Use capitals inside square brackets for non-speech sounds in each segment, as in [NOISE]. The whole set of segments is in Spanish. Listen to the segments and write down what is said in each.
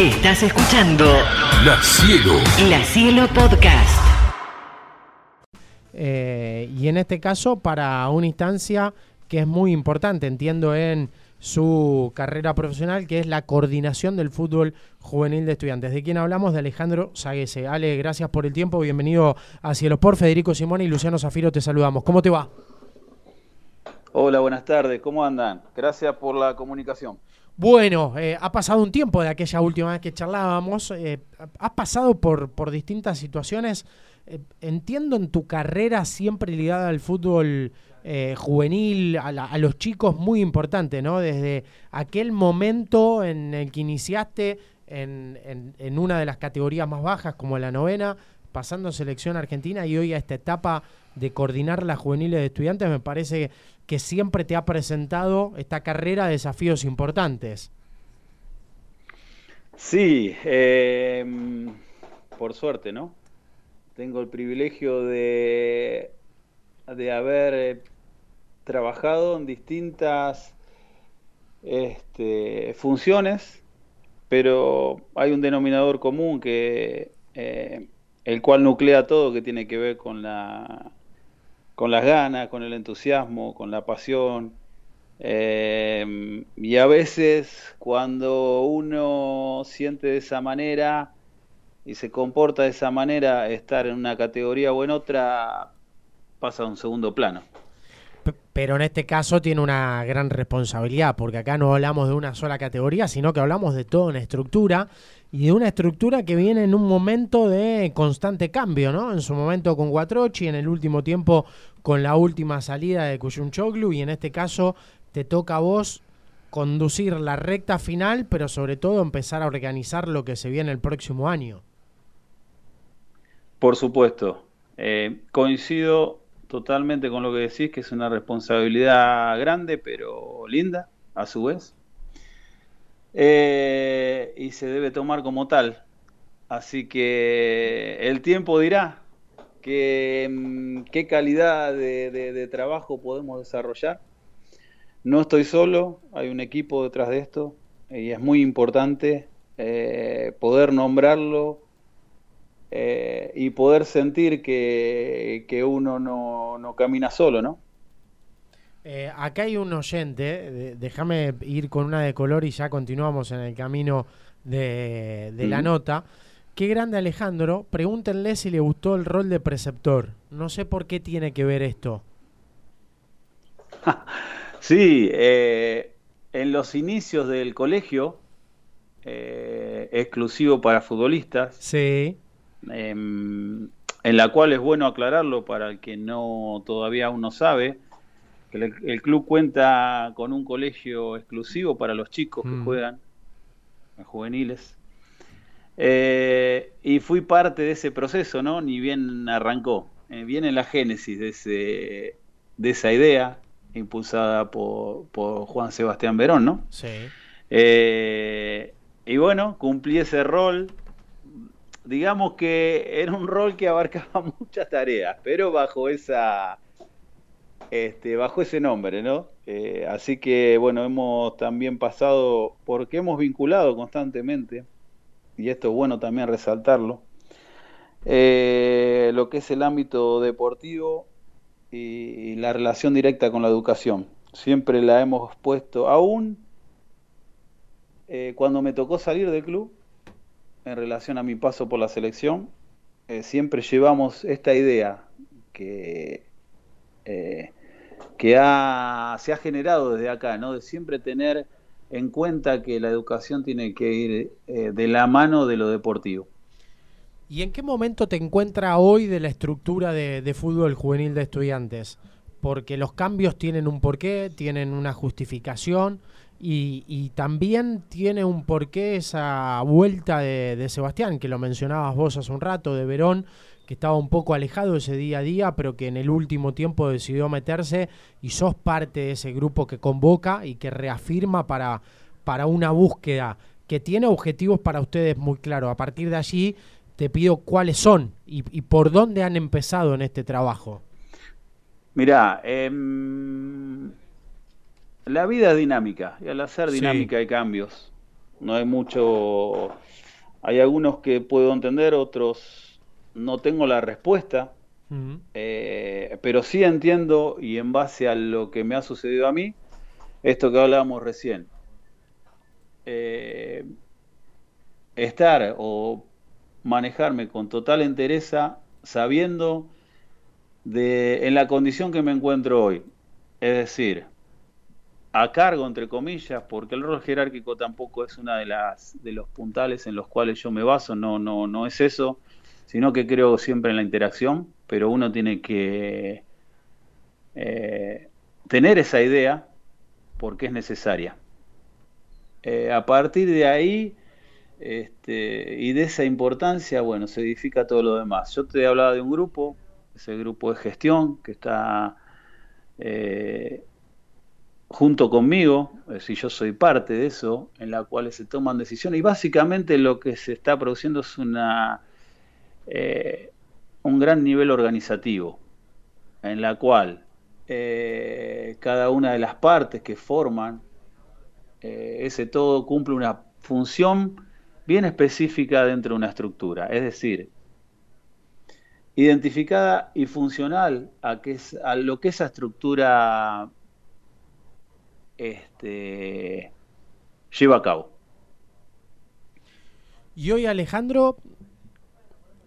Estás escuchando La Cielo. La Cielo Podcast. Eh, y en este caso para una instancia que es muy importante, entiendo, en su carrera profesional, que es la coordinación del fútbol juvenil de estudiantes. ¿De quién hablamos? De Alejandro Saguese. Ale, gracias por el tiempo, bienvenido a Cielo por Federico Simón y Luciano Zafiro, te saludamos. ¿Cómo te va? Hola, buenas tardes, ¿cómo andan? Gracias por la comunicación. Bueno, eh, ha pasado un tiempo de aquella última vez que charlábamos. Eh, has pasado por, distintas situaciones. Eh, entiendo en tu carrera siempre ligada al fútbol juvenil, a, los chicos, muy importante, ¿no? Desde aquel momento en el que iniciaste en, en, una de las categorías más bajas, como la novena, pasando selección argentina y hoy a esta etapa de coordinar las juveniles de estudiantes, me parece que siempre te ha presentado esta carrera de desafíos importantes. Sí, eh, por suerte, ¿no? Tengo el privilegio de, de haber eh, trabajado en distintas este, funciones, pero hay un denominador común que eh, el cual nuclea todo que tiene que ver con la con las ganas, con el entusiasmo, con la pasión. Eh, y a veces cuando uno siente de esa manera y se comporta de esa manera, estar en una categoría o en otra pasa a un segundo plano. Pero en este caso tiene una gran responsabilidad, porque acá no hablamos de una sola categoría, sino que hablamos de toda una estructura y de una estructura que viene en un momento de constante cambio, ¿no? En su momento con Guatrochi, en el último tiempo con la última salida de Kuyunchoglu y en este caso te toca a vos conducir la recta final, pero sobre todo empezar a organizar lo que se viene el próximo año. Por supuesto. Eh, coincido totalmente con lo que decís, que es una responsabilidad grande, pero linda, a su vez. Eh, y se debe tomar como tal. Así que el tiempo dirá mm, qué calidad de, trabajo podemos desarrollar. No estoy solo, hay un equipo detrás de esto y es muy importante eh, poder nombrarlo eh, y poder sentir que, uno no, camina solo, ¿no? Eh, acá hay un oyente, déjame ir con una de color y ya continuamos en el camino de, la nota. Qué grande Alejandro, pregúntenle si le gustó el rol de preceptor. No sé por qué tiene que ver esto. [LAUGHS] sí, eh, en los inicios del colegio, exclusivo para futbolistas, sí. Em, en la cual es bueno aclararlo para el que no todavía aún no sabe, que el, club cuenta con un colegio exclusivo para los chicos que mm. juegan, los juveniles. Eh, y fui parte de ese proceso, ¿no? Ni bien arrancó. Eh, viene la génesis de, ese, de esa idea impulsada por, Juan Sebastián Verón, ¿no? Sí. Eh, y bueno, cumplí ese rol digamos que era un rol que abarcaba [LAUGHS] muchas tareas, pero bajo esa este, bajo ese nombre, ¿no? Eh, así que bueno, hemos también pasado, porque hemos vinculado constantemente, y esto es bueno también resaltarlo, eh, lo que es el ámbito deportivo y, la relación directa con la educación. Siempre la hemos puesto, aún eh, cuando me tocó salir del club, en relación a mi paso por la selección, eh, siempre llevamos esta idea que, eh, que ha, se ha generado desde acá, ¿no? de siempre tener en cuenta que la educación tiene que ir eh, de la mano de lo deportivo. ¿Y en qué momento te encuentra hoy de la estructura de, de fútbol juvenil de estudiantes? Porque los cambios tienen un porqué, tienen una justificación y, también tiene un porqué esa vuelta de, Sebastián, que lo mencionabas vos hace un rato, de Verón, que estaba un poco alejado ese día a día, pero que en el último tiempo decidió meterse y sos parte de ese grupo que convoca y que reafirma para, para una búsqueda que tiene objetivos para ustedes muy claros. A partir de allí te pido cuáles son y, y por dónde han empezado en este trabajo. Mirá, eh, la vida es dinámica y al hacer dinámica hay cambios. No hay mucho, hay algunos que puedo entender, otros no tengo la respuesta, eh, pero sí entiendo y en base a lo que me ha sucedido a mí, esto que hablábamos recién. Eh, estar o manejarme con total entereza sabiendo de en la condición que me encuentro hoy. Es decir, a cargo entre comillas, porque el rol jerárquico tampoco es una de las de los puntales en los cuales yo me baso, no no no es eso, sino que creo siempre en la interacción, pero uno tiene que eh, tener esa idea porque es necesaria. Eh, a partir de ahí este, y de esa importancia, bueno, se edifica todo lo demás. Yo te hablaba de un grupo, ese grupo de gestión que está eh, junto conmigo, es decir, yo soy parte de eso, en la cual se toman decisiones. Y básicamente lo que se está produciendo es una eh, un gran nivel organizativo, en la cual eh, cada una de las partes que forman ese todo cumple una función bien específica dentro de una estructura, es decir, identificada y funcional a, es, a lo que esa estructura este, lleva a cabo. Y hoy, Alejandro,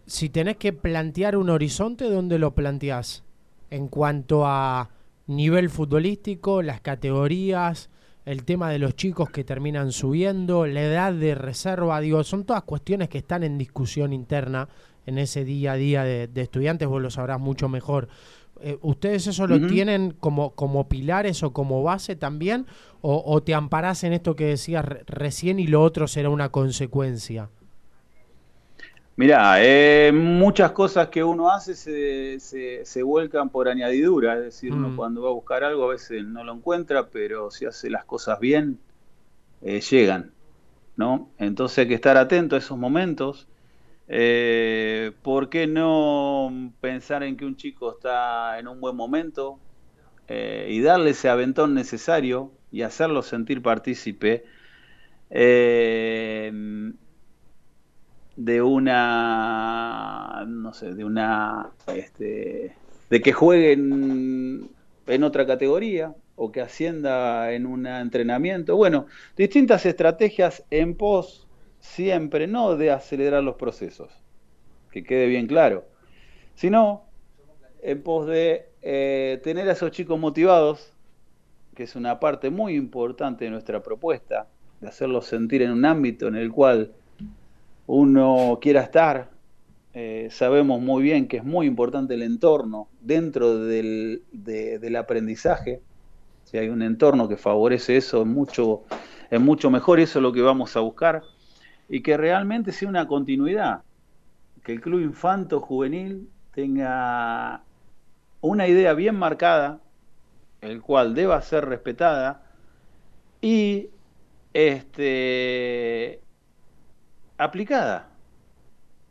si tenés que plantear un horizonte, ¿dónde lo planteás? En cuanto a nivel futbolístico, las categorías, el tema de los chicos que terminan subiendo, la edad de reserva, digo, son todas cuestiones que están en discusión interna en ese día a día de, estudiantes, vos lo sabrás mucho mejor. Eh, ¿Ustedes eso lo tienen como, como pilares o como base también? ¿O, te amparás en esto que decías recién y lo otro será una consecuencia? Mirá, eh, muchas cosas que uno hace se, se, vuelcan por añadidura, es decir, uno mm. cuando va a buscar algo a veces no lo encuentra, pero si hace las cosas bien, eh, llegan, ¿no? Entonces hay que estar atento a esos momentos. Eh, ¿Por qué no pensar en que un chico está en un buen momento y darle ese aventón necesario y hacerlo sentir partícipe? de una, no sé, de una, este, de que juegue en, otra categoría o que ascienda en un entrenamiento. Bueno, distintas estrategias en pos siempre, no de acelerar los procesos, que quede bien claro, sino en pos de eh, tener a esos chicos motivados, que es una parte muy importante de nuestra propuesta, de hacerlos sentir en un ámbito en el cual uno quiera estar. Eh, sabemos muy bien que es muy importante el entorno dentro del, aprendizaje. Si hay un entorno que favorece eso, es mucho, es mucho mejor eso es lo que vamos a buscar. Y que realmente sea una continuidad. Que el club infanto juvenil tenga una idea bien marcada, el cual deba ser respetada, y este, aplicada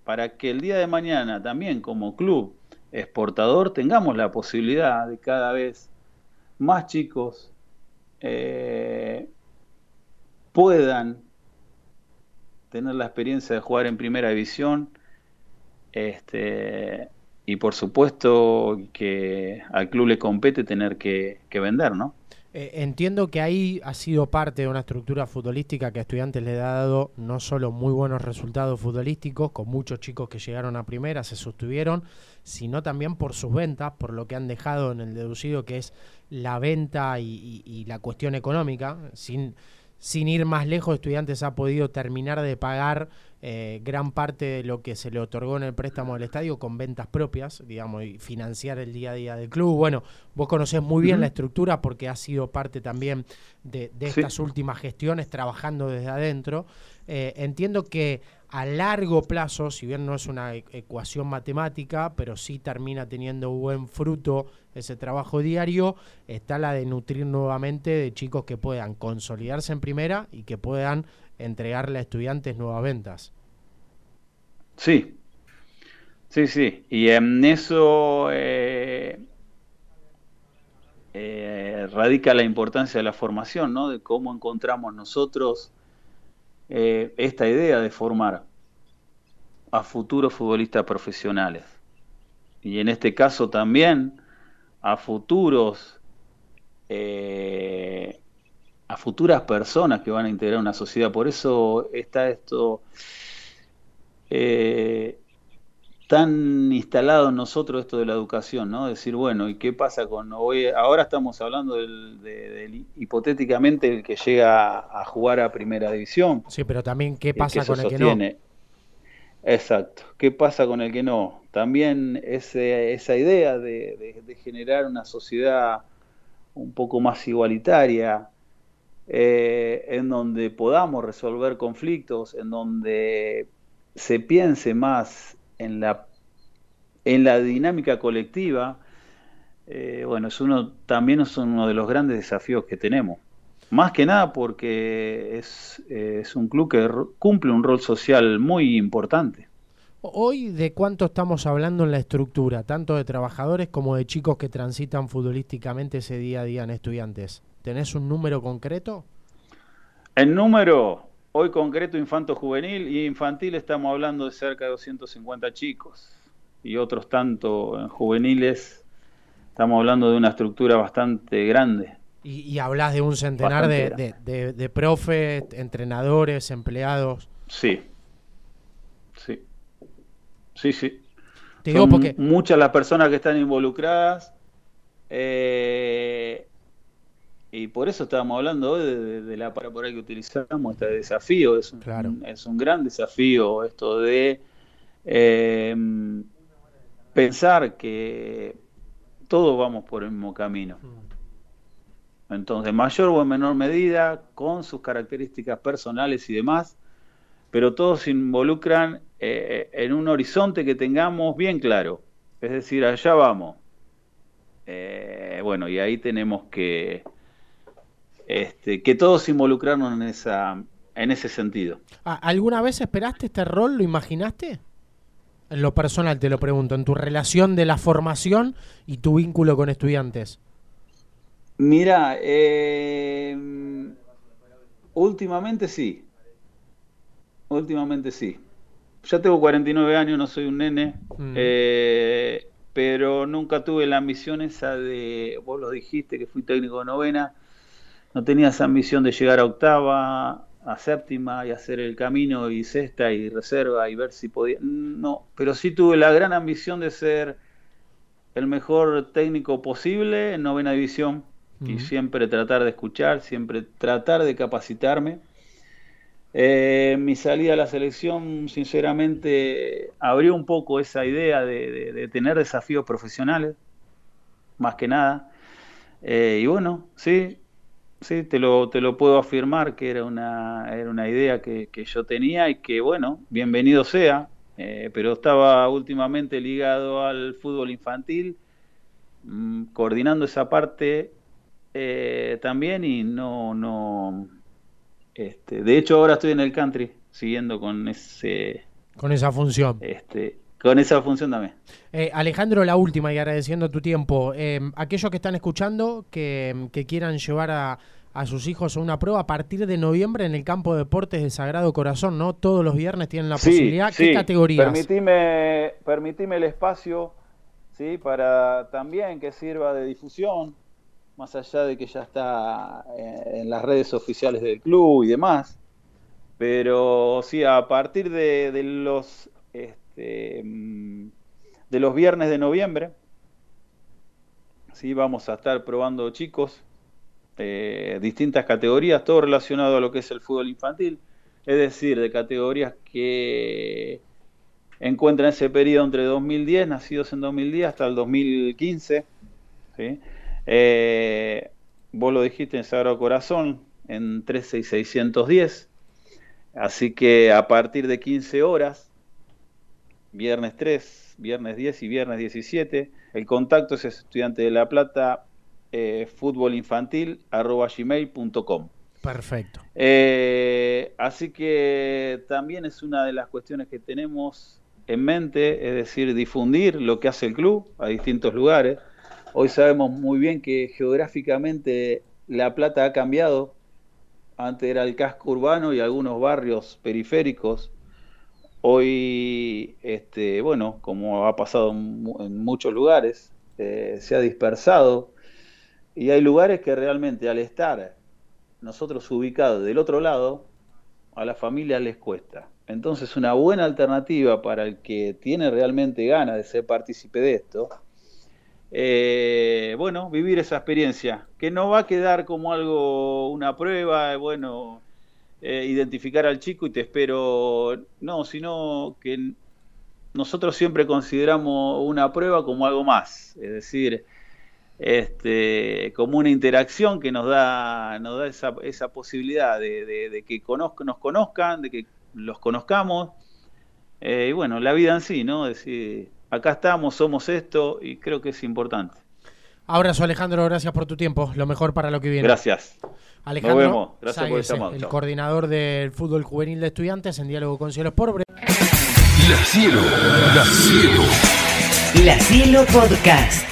para que el día de mañana también como club exportador tengamos la posibilidad de cada vez más chicos eh, puedan tener la experiencia de jugar en primera división este, y por supuesto que al club le compete tener que, que vender, ¿no? Eh, entiendo que ahí ha sido parte de una estructura futbolística que a estudiantes le ha dado no solo muy buenos resultados futbolísticos, con muchos chicos que llegaron a primera, se sostuvieron, sino también por sus ventas, por lo que han dejado en el deducido que es la venta y la cuestión económica, sin sin ir más lejos, Estudiantes ha podido terminar de pagar eh, gran parte de lo que se le otorgó en el préstamo del estadio con ventas propias, digamos, y financiar el día a día del club. Bueno, vos conocés muy bien la estructura porque has sido parte también de, estas últimas gestiones, trabajando desde adentro. Eh, entiendo que a largo plazo, si bien no es una e-, ecuación matemática, pero sí termina teniendo buen fruto ese trabajo diario, está la de nutrir nuevamente de chicos que puedan consolidarse en primera y que puedan entregarle a estudiantes nuevas ventas. Sí, sí, sí. Y en eso eh, eh, radica la importancia de la formación, ¿no? De cómo encontramos nosotros eh, esta idea de formar a futuros futbolistas profesionales. Y en este caso también a futuros, eh, a futuras personas que van a integrar una sociedad. Por eso está esto eh, tan instalado en nosotros esto de la educación, ¿no? Decir, bueno, ¿y qué pasa con hoy? Ahora estamos hablando del, hipotéticamente el que llega a jugar a primera división. Sí, pero también qué pasa con el que no. Exacto. ¿Qué pasa con el que no? También ese, esa idea de, generar una sociedad un poco más igualitaria, eh, en donde podamos resolver conflictos, en donde se piense más en la, en la dinámica colectiva, eh, bueno, es uno, también es uno de los grandes desafíos que tenemos. Más que nada porque es, es un club que cumple un rol social muy importante. Hoy, ¿de cuánto estamos hablando en la estructura, tanto de trabajadores como de chicos que transitan futbolísticamente ese día a día en estudiantes? ¿Tenés un número concreto? El número, Hoy concreto infanto juvenil y infantil estamos hablando de cerca de 250 chicos y otros tanto en juveniles. Estamos hablando de una estructura bastante grande. Y, hablas de un centenar de, de, profes, entrenadores, empleados. Sí, sí, sí, sí. Te digo porque... Muchas las personas que están involucradas. Eh, y por eso estábamos hablando hoy de, la para por ahí que utilizamos, este desafío. Es un, es un gran desafío esto de eh, pensar que todos vamos por el mismo camino. Mm. Entonces, mayor o en menor medida, con sus características personales y demás, pero todos se involucran eh, en un horizonte que tengamos bien claro. Es decir, allá vamos. Eh, bueno, y ahí tenemos que este, que todos se involucraron en, esa, en ese sentido. Ah, ¿Alguna vez esperaste este rol? ¿Lo imaginaste? En lo personal te lo pregunto, en tu relación de la formación y tu vínculo con estudiantes. Mira, eh, últimamente sí. Últimamente sí. Ya tengo 49 años, no soy un nene, mm. eh, pero nunca tuve la ambición esa de, vos lo dijiste, que fui técnico de novena, no tenía esa ambición de llegar a octava, a séptima y hacer el camino y sexta y reserva y ver si podía. No, pero sí tuve la gran ambición de ser el mejor técnico posible en novena división y siempre tratar de escuchar, siempre tratar de capacitarme. Eh, mi salida a la selección, sinceramente, abrió un poco esa idea de, tener desafíos profesionales, más que nada. Eh, y bueno, sí, sí, te lo, te lo puedo afirmar que era una, era una idea que, yo tenía y que, bueno, bienvenido sea, eh, pero estaba últimamente ligado al fútbol infantil, mm, coordinando esa parte eh, también y no, no, este, de hecho ahora estoy en el country, siguiendo con ese... Con esa función. Este, con esa función también. Eh, Alejandro, la última y agradeciendo tu tiempo. Eh, aquellos que están escuchando que, quieran llevar a, sus hijos a una prueba a partir de noviembre en el campo de deportes del Sagrado Corazón, ¿no? Todos los viernes tienen la posibilidad. ¿Qué categorías? Permitime, permitime el espacio, ¿sí? Para también que sirva de difusión, más allá de que ya está eh, en las redes oficiales del club y demás. Pero sí, a partir de, de los este, mm, de los viernes de noviembre. ¿sí? Vamos a estar probando chicos, eh, distintas categorías, todo relacionado a lo que es el fútbol infantil, es decir, de categorías que encuentran ese periodo entre 2010, nacidos en 2010, hasta el 2015. Eh, vos lo dijiste en Sagrado Corazón, en 13610. Así que a partir de 15 horas viernes 3, viernes 10 y viernes 17. El contacto es estudiante de La Plata, eh, fútbol infantil, arroba gmail.com. Perfecto. Eh, así que también es una de las cuestiones que tenemos en mente, es decir, difundir lo que hace el club a distintos lugares. Hoy sabemos muy bien que geográficamente La Plata ha cambiado antes era el casco urbano y algunos barrios periféricos. Hoy, este, bueno, como ha pasado en, muchos lugares, eh, se ha dispersado y hay lugares que realmente al estar nosotros ubicados del otro lado, a las familias les cuesta. Entonces una buena alternativa para el que tiene realmente ganas de ser partícipe de esto, eh, bueno, vivir esa experiencia, que no va a quedar como algo, una prueba, bueno, eh, identificar al chico y te espero, no, sino que nosotros siempre consideramos una prueba como algo más, es decir, este, como una interacción que nos da, nos da esa, esa posibilidad de, que nos conozcan, de que los conozcamos, eh, y bueno, la vida en sí, ¿no? Decir, acá estamos, somos esto, y creo que es importante. Abrazo Alejandro, gracias por tu tiempo, lo mejor para lo que viene. Gracias. Alejandro, Nos vemos. Gracias por el El coordinador del fútbol juvenil de estudiantes en diálogo con Cielo Sport. La Cielo, La Cielo. La Cielo Podcast.